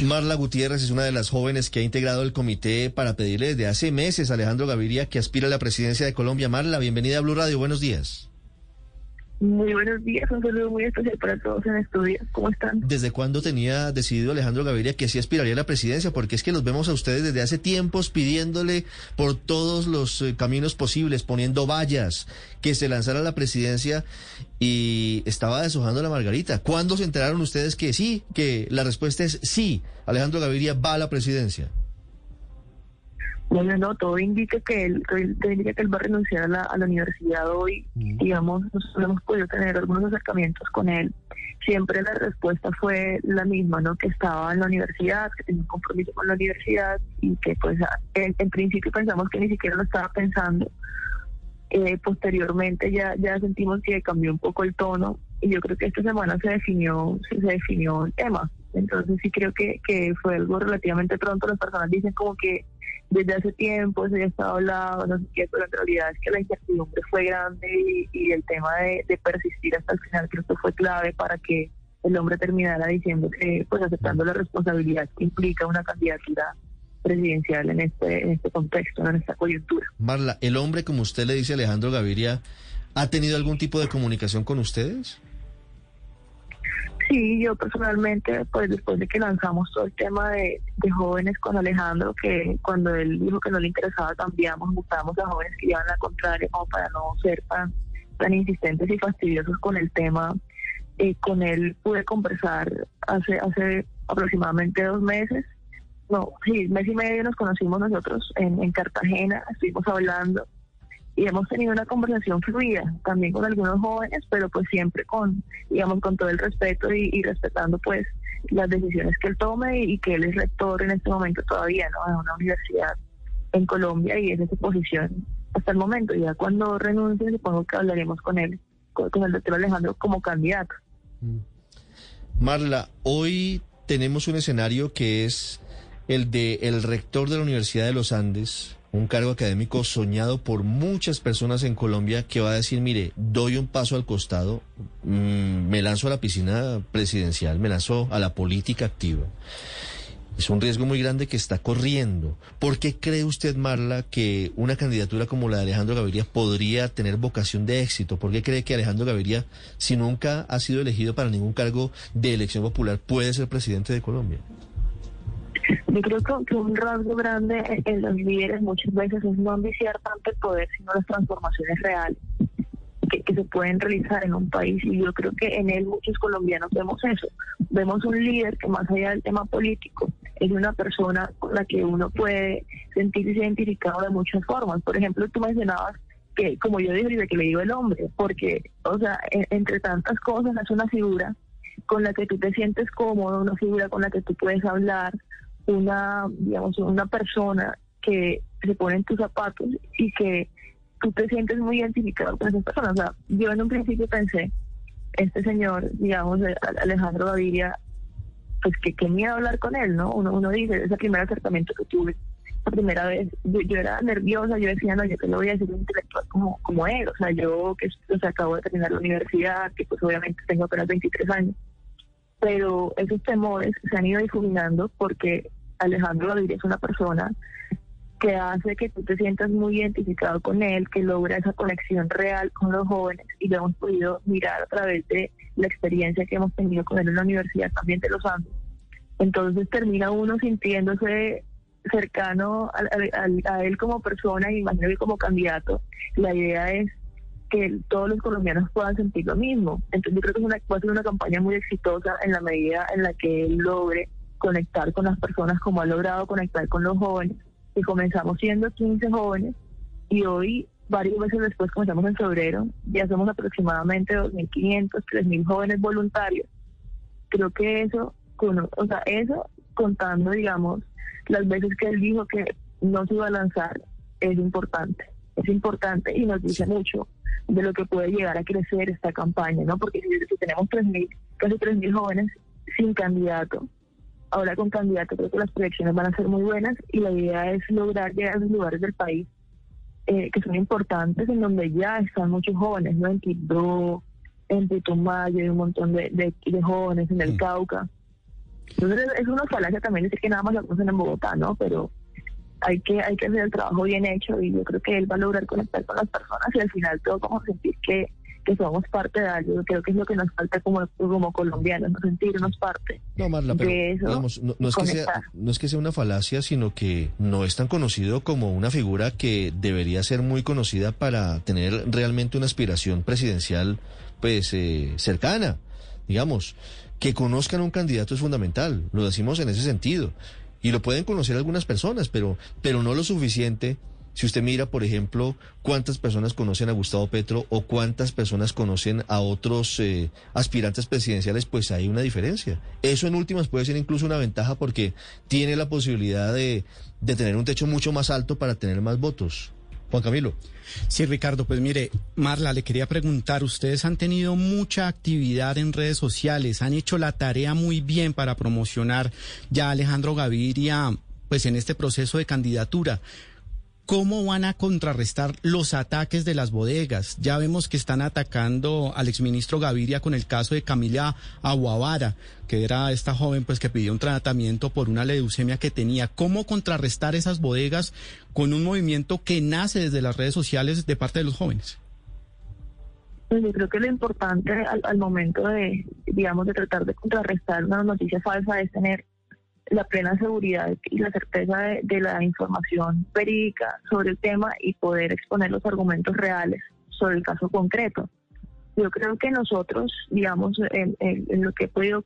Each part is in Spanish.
Marla Gutiérrez es una de las jóvenes que ha integrado el comité para pedirle desde hace meses a Alejandro Gaviria que aspira a la presidencia de Colombia. Marla, bienvenida a Blue Radio, buenos días. Muy buenos días, un saludo muy especial para todos en estudio. ¿Cómo están? ¿Desde cuándo tenía decidido Alejandro Gaviria que así aspiraría a la presidencia? Porque es que nos vemos a ustedes desde hace tiempos pidiéndole por todos los eh, caminos posibles, poniendo vallas, que se lanzara a la presidencia y estaba deshojando la margarita. ¿Cuándo se enteraron ustedes que sí, que la respuesta es sí, Alejandro Gaviria va a la presidencia? Bueno, no, todo indica que él, indica que él va a renunciar a la, a la universidad hoy. Mm. Digamos, nosotros hemos podido tener algunos acercamientos con él. Siempre la respuesta fue la misma, ¿no? Que estaba en la universidad, que tenía un compromiso con la universidad y que, pues, en, en principio pensamos que ni siquiera lo estaba pensando. Eh, posteriormente ya, ya sentimos que cambió un poco el tono y yo creo que esta semana se definió, se definió el tema. Entonces sí creo que, que fue algo relativamente pronto. Las personas dicen como que desde hace tiempo se ya estado hablado, no sé qué, pero en realidad es que la incertidumbre fue grande y, el tema de, persistir hasta el final creo que fue clave para que el hombre terminara diciendo que, pues aceptando la responsabilidad que implica una candidatura presidencial en este, en este contexto, en esta coyuntura. Marla, ¿el hombre, como usted le dice Alejandro Gaviria, ha tenido algún tipo de comunicación con ustedes? Sí, yo personalmente, pues después de que lanzamos todo el tema de, jóvenes con Alejandro, que cuando él dijo que no le interesaba cambiamos, buscamos a jóvenes que llevan la contraria como para no ser tan, tan insistentes y fastidiosos con el tema. Eh, con él pude conversar hace, hace aproximadamente dos meses. No, sí, mes y medio nos conocimos nosotros en, en Cartagena, estuvimos hablando y hemos tenido una conversación fluida también con algunos jóvenes, pero pues siempre con, digamos, con todo el respeto y, respetando pues las decisiones que él tome y, que él es rector en este momento todavía, ¿no? En una universidad en Colombia y es de su posición hasta el momento. Ya cuando renuncie supongo que hablaremos con él, con, el doctor Alejandro como candidato. Mm. Marla, hoy tenemos un escenario que es el de el rector de la Universidad de los Andes, un cargo académico soñado por muchas personas en Colombia que va a decir, mire, doy un paso al costado, mm, me lanzo a la piscina presidencial, me lanzo a la política activa. Es un riesgo muy grande que está corriendo. ¿Por qué cree usted, Marla, que una candidatura como la de Alejandro Gaviria podría tener vocación de éxito? ¿Por qué cree que Alejandro Gaviria, si nunca ha sido elegido para ningún cargo de elección popular, puede ser presidente de Colombia? Yo creo que un rasgo grande en los líderes muchas veces es no ambiciar tanto el poder, sino las transformaciones reales que, se pueden realizar en un país. Y yo creo que en él muchos colombianos vemos eso. Vemos un líder que más allá del tema político es una persona con la que uno puede sentirse identificado de muchas formas. Por ejemplo, tú mencionabas que, como yo dije, que le digo el hombre, porque, o sea, entre tantas cosas es una figura con la que tú te sientes cómodo, una figura con la que tú puedes hablar, una, digamos, una persona que se pone en tus zapatos y que tú te sientes muy identificado con esa persona. O sea, yo en un principio pensé, este señor, digamos, eh, Alejandro Gaviria, pues que qué miedo hablar con él, ¿no? Uno, uno dice, ese primer acercamiento que tuve, la primera vez, yo, era nerviosa, yo decía, no, yo que lo voy a decir un intelectual como, como él, o sea, yo que o sea, acabo de terminar la universidad, que pues obviamente tengo apenas 23 años, pero esos temores se han ido difuminando porque Alejandro Gaviria es una persona que hace que tú te sientas muy identificado con él, que logra esa conexión real con los jóvenes y lo hemos podido mirar a través de la experiencia que hemos tenido con él en la Universidad también de los Andes. Entonces termina uno sintiéndose cercano a, él como persona y imagino que como candidato. La idea es que todos los colombianos puedan sentir lo mismo. Entonces yo creo que es una, va a ser una campaña muy exitosa en la medida en la que él logre conectar con las personas como ha logrado conectar con los jóvenes. Y comenzamos siendo 15 jóvenes y hoy, varios meses después, comenzamos en febrero, ya somos aproximadamente 2.500, 3.000 jóvenes voluntarios. Creo que eso, o sea, eso contando, digamos, las veces que él dijo que no se iba a lanzar, es importante. Es importante y nos dice mucho de lo que puede llegar a crecer esta campaña, ¿no? Porque si, tenemos 3.000, casi 3.000 jóvenes sin candidato, ahora con candidato creo que las proyecciones van a ser muy buenas y la idea es lograr llegar a los lugares del país eh, que son importantes, en donde ya están muchos jóvenes, ¿no? En Quibdó, en Putumayo, hay un montón de, de, jóvenes en el mm. Cauca. Entonces es una falacia también decir que nada más lo conocen en Bogotá, ¿no? Pero hay que hay que hacer el trabajo bien hecho y yo creo que él va a lograr conectar con las personas y al final todos vamos a sentir que, que somos parte de algo. Yo creo que es lo que nos falta como, como colombianos, no sentirnos parte no, Marla, pero, digamos, no, es que sea, no es que sea una falacia, sino que no es tan conocido como una figura que debería ser muy conocida para tener realmente una aspiración presidencial pues eh, cercana, digamos. Que conozcan un candidato es fundamental, lo decimos en ese sentido. Y lo pueden conocer algunas personas, pero, pero no lo suficiente. Si usted mira, por ejemplo, cuántas personas conocen a Gustavo Petro o cuántas personas conocen a otros eh, aspirantes presidenciales, pues hay una diferencia. Eso en últimas puede ser incluso una ventaja porque tiene la posibilidad de, de tener un techo mucho más alto para tener más votos. Juan Camilo. Sí, Ricardo, pues mire, Marla, le quería preguntar, ustedes han tenido mucha actividad en redes sociales, han hecho la tarea muy bien para promocionar ya a Alejandro Gaviria, pues en este proceso de candidatura. ¿Cómo van a contrarrestar los ataques de las bodegas? Ya vemos que están atacando al exministro Gaviria con el caso de Camila Aguavara, que era esta joven pues que pidió un tratamiento por una leucemia que tenía. ¿Cómo contrarrestar esas bodegas con un movimiento que nace desde las redes sociales de parte de los jóvenes? Pues yo creo que lo importante al, al momento de, digamos, de tratar de contrarrestar una noticia falsa es tener la plena seguridad y la certeza de, la información verídica sobre el tema y poder exponer los argumentos reales sobre el caso concreto. Yo creo que nosotros, digamos, en, lo que he podido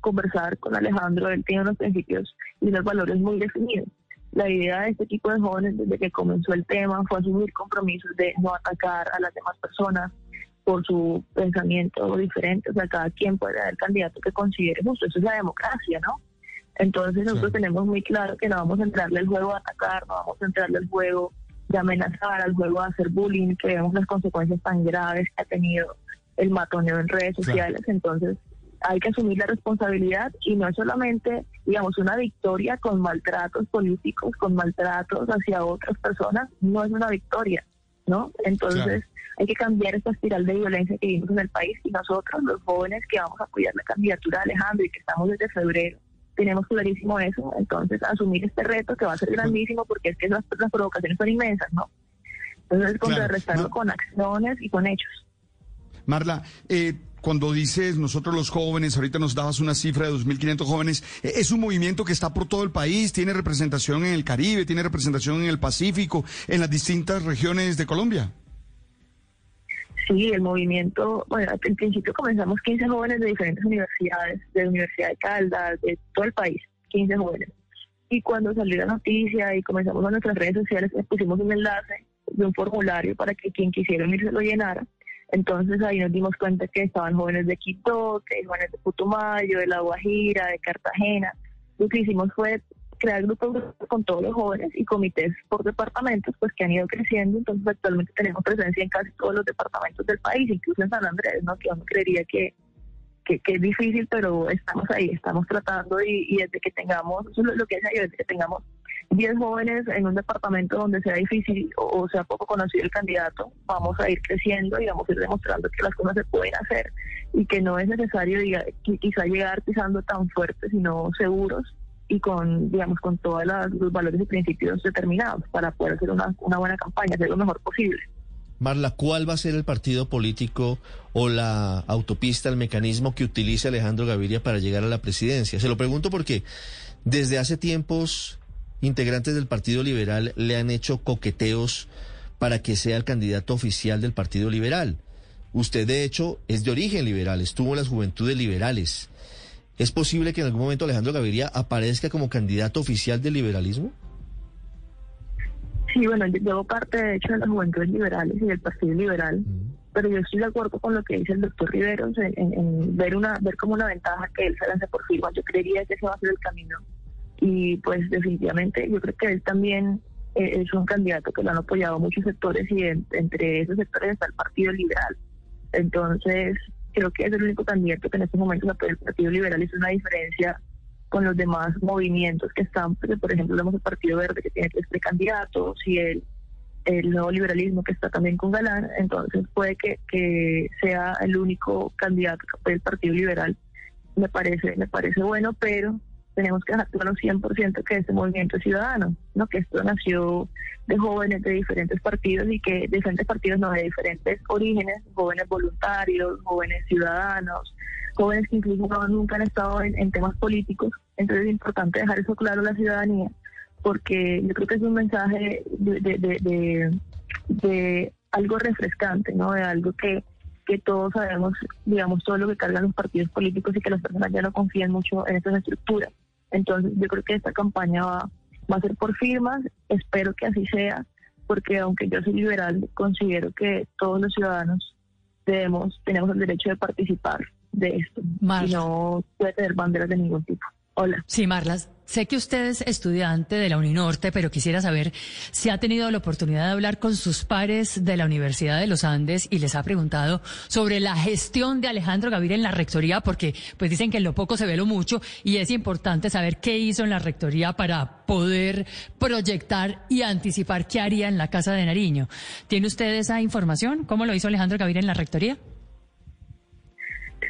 conversar con Alejandro, él tiene unos principios y unos valores muy definidos. La idea de este tipo de jóvenes desde que comenzó el tema fue asumir compromisos de no atacar a las demás personas por su pensamiento diferente. O sea, cada quien puede dar el candidato que considere justo. Eso es la democracia, ¿no? Entonces nosotros tenemos muy claro que no vamos a entrarle al juego a atacar, no vamos a entrarle al juego de amenazar, al juego de hacer bullying, que vemos las consecuencias tan graves que ha tenido el matoneo en redes sociales. Entonces hay que asumir la responsabilidad y no es solamente, digamos, una victoria con maltratos políticos, con maltratos hacia otras personas, no es una victoria, ¿no? Entonces hay que cambiar esta espiral de violencia que vivimos en el país y nosotros, los jóvenes que vamos a apoyar la candidatura de Alejandro y que estamos desde febrero, tenemos clarísimo eso, entonces asumir este reto que va a ser grandísimo porque es que las, provocaciones son inmensas, ¿no? Entonces contrarrestarlo con acciones y con hechos. Marla, eh, cuando dices nosotros los jóvenes, ahorita nos dabas una cifra de 2.500 jóvenes, eh, es un movimiento que está por todo el país, tiene representación en el Caribe, tiene representación en el Pacífico, en las distintas regiones de Colombia. Sí, el movimiento, bueno, al principio comenzamos 15 jóvenes de diferentes universidades, de la Universidad de Caldas, de todo el país, 15 jóvenes. Y cuando salió la noticia y comenzamos a nuestras redes sociales, pusimos un enlace de un formulario para que quien quisiera unirse lo llenara. Entonces ahí nos dimos cuenta que estaban jóvenes de Quito, que jóvenes de Putumayo, de La Guajira, de Cartagena. Lo que hicimos fue crear grupos con todos los jóvenes y comités por departamentos, pues que han ido creciendo. Entonces, actualmente tenemos presencia en casi todos los departamentos del país, incluso en San Andrés, ¿no? Que uno creería que, que, es difícil, pero estamos ahí, estamos tratando y, desde que tengamos, eso es lo que decía yo, desde que tengamos 10 jóvenes en un departamento donde sea difícil o, sea poco conocido el candidato, vamos a ir creciendo y vamos a ir demostrando que las cosas se pueden hacer y que no es necesario quizá llegar pisando tan fuerte, sino seguros y con, digamos, con todos los valores y principios determinados para poder hacer una, una buena campaña, hacer lo mejor posible. Marla, ¿cuál va a ser el partido político o la autopista, el mecanismo que utilice Alejandro Gaviria para llegar a la presidencia? Se lo pregunto porque desde hace tiempos integrantes del Partido Liberal le han hecho coqueteos para que sea el candidato oficial del Partido Liberal. Usted, de hecho, es de origen liberal, estuvo en las juventudes liberales. ¿Es posible que en algún momento Alejandro Gaviria aparezca como candidato oficial del liberalismo? Sí, bueno, yo llevo parte de hecho de las juventudes liberales y del Partido Liberal, mm. pero yo estoy de acuerdo con lo que dice el doctor Riveros en, ver una ver como una ventaja que él se lance por firma. Yo creería que ese va a ser el camino y pues definitivamente yo creo que él también eh, es un candidato que lo han apoyado muchos sectores y entre esos sectores está el Partido Liberal. Entonces, creo que es el único candidato que en estos momentos apoya el Partido Liberal hizo una diferencia con los demás movimientos que están, porque por ejemplo vemos el Partido Verde que tiene tres precandidatos y el, el nuevo liberalismo que está también con Galán, entonces puede que, que sea el único candidato que apoye el Partido Liberal. Me parece, me parece bueno, pero tenemos que dejar claro 100% que este movimiento es ciudadano, ¿no? que esto nació de jóvenes de diferentes partidos y que diferentes partidos no de diferentes orígenes, jóvenes voluntarios, jóvenes ciudadanos, jóvenes que incluso no, nunca han estado en, temas políticos. Entonces es importante dejar eso claro a la ciudadanía, porque yo creo que es un mensaje de, de, de, algo refrescante, ¿no? de algo que que todos sabemos, digamos, todo lo que cargan los partidos políticos y que las personas ya no confían mucho en estas estructuras. Entonces, yo creo que esta campaña va, va a ser por firmas, espero que así sea, porque aunque yo soy liberal, considero que todos los ciudadanos debemos, tenemos el derecho de participar de esto y no puede tener banderas de ningún tipo. Hola. Sí, Marlas. Sé que usted es estudiante de la Uninorte, pero quisiera saber si ha tenido la oportunidad de hablar con sus pares de la Universidad de los Andes y les ha preguntado sobre la gestión de Alejandro Gaviria en la rectoría, porque pues dicen que en lo poco se ve lo mucho y es importante saber qué hizo en la rectoría para poder proyectar y anticipar qué haría en la Casa de Nariño. ¿Tiene usted esa información? ¿Cómo lo hizo Alejandro Gaviria en la rectoría?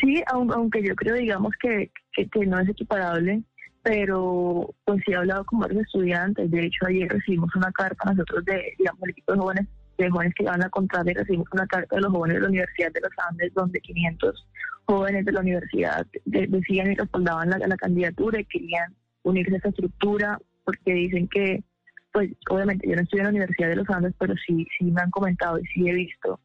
Sí, aunque yo creo, digamos, que, que, no es equiparable, pero pues sí he hablado con varios estudiantes. De hecho, ayer recibimos una carta nosotros de, digamos, el equipo de jóvenes, de jóvenes que van a contar y recibimos una carta de los jóvenes de la Universidad de los Andes, donde 500 jóvenes de la universidad decían y respaldaban la, la candidatura y querían unirse a esa estructura porque dicen que, pues obviamente yo no estoy en la Universidad de los Andes, pero sí, sí me han comentado y sí he visto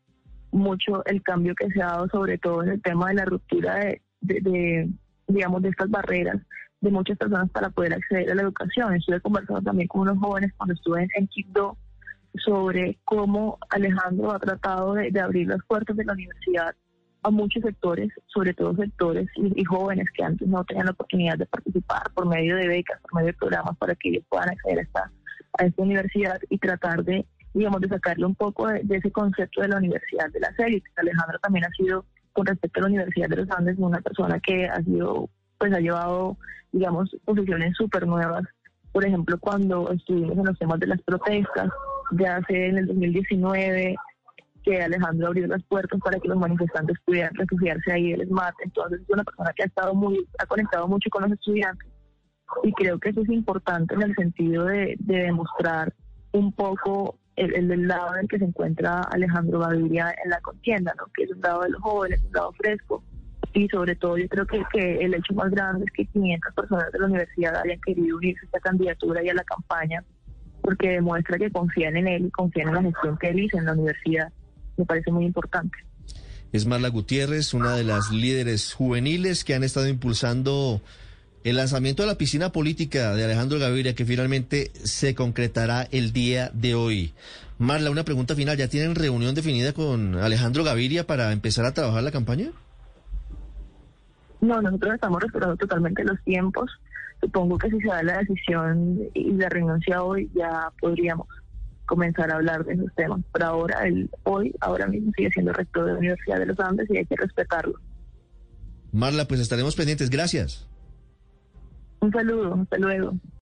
mucho el cambio que se ha dado, sobre todo en el tema de la ruptura de, de, digamos, de estas barreras de muchas personas para poder acceder a la educación. Estuve conversando también con unos jóvenes cuando estuve en, en Quibdó sobre cómo Alejandro ha tratado de, abrir las puertas de la universidad a muchos sectores, sobre todo sectores y, jóvenes que antes no tenían la oportunidad de participar por medio de becas, por medio de programas para que ellos puedan acceder a esta, a esta universidad y tratar de digamos, de sacarle un poco de, ese concepto de la Universidad de las élites. Alejandro también ha sido, con respecto a la Universidad de los Andes, una persona que ha sido, pues ha llevado, digamos, posiciones súper nuevas. Por ejemplo, cuando estuvimos en los temas de las protestas, ya hace en el 2019, que Alejandro abrió las puertas para que los manifestantes pudieran refugiarse ahí el SMAT. Entonces es una persona que ha estado muy, ha conectado mucho con los estudiantes y creo que eso es importante en el sentido de, de demostrar un poco el, el, lado en el que se encuentra Alejandro Gaviria en la contienda, ¿no? que es un lado de los jóvenes, un lado fresco. Y sobre todo yo creo que, que el hecho más grande es que 500 personas de la universidad hayan querido unirse a esta candidatura y a la campaña, porque demuestra que confían en él y confían en la gestión que él hizo en la universidad. Me parece muy importante. Es Marla Gutiérrez, una de las líderes juveniles que han estado impulsando el lanzamiento de la piscina política de Alejandro Gaviria, que finalmente se concretará el día de hoy. Marla, una pregunta final. ¿Ya tienen reunión definida con Alejandro Gaviria para empezar a trabajar la campaña? No, nosotros estamos respetando totalmente los tiempos. Supongo que si se da la decisión y la renuncia hoy, ya podríamos comenzar a hablar de esos temas. Pero ahora, el, hoy, ahora mismo sigue siendo rector de la Universidad de los Andes y hay que respetarlo. Marla, pues estaremos pendientes. Gracias. Un saludo, hasta luego.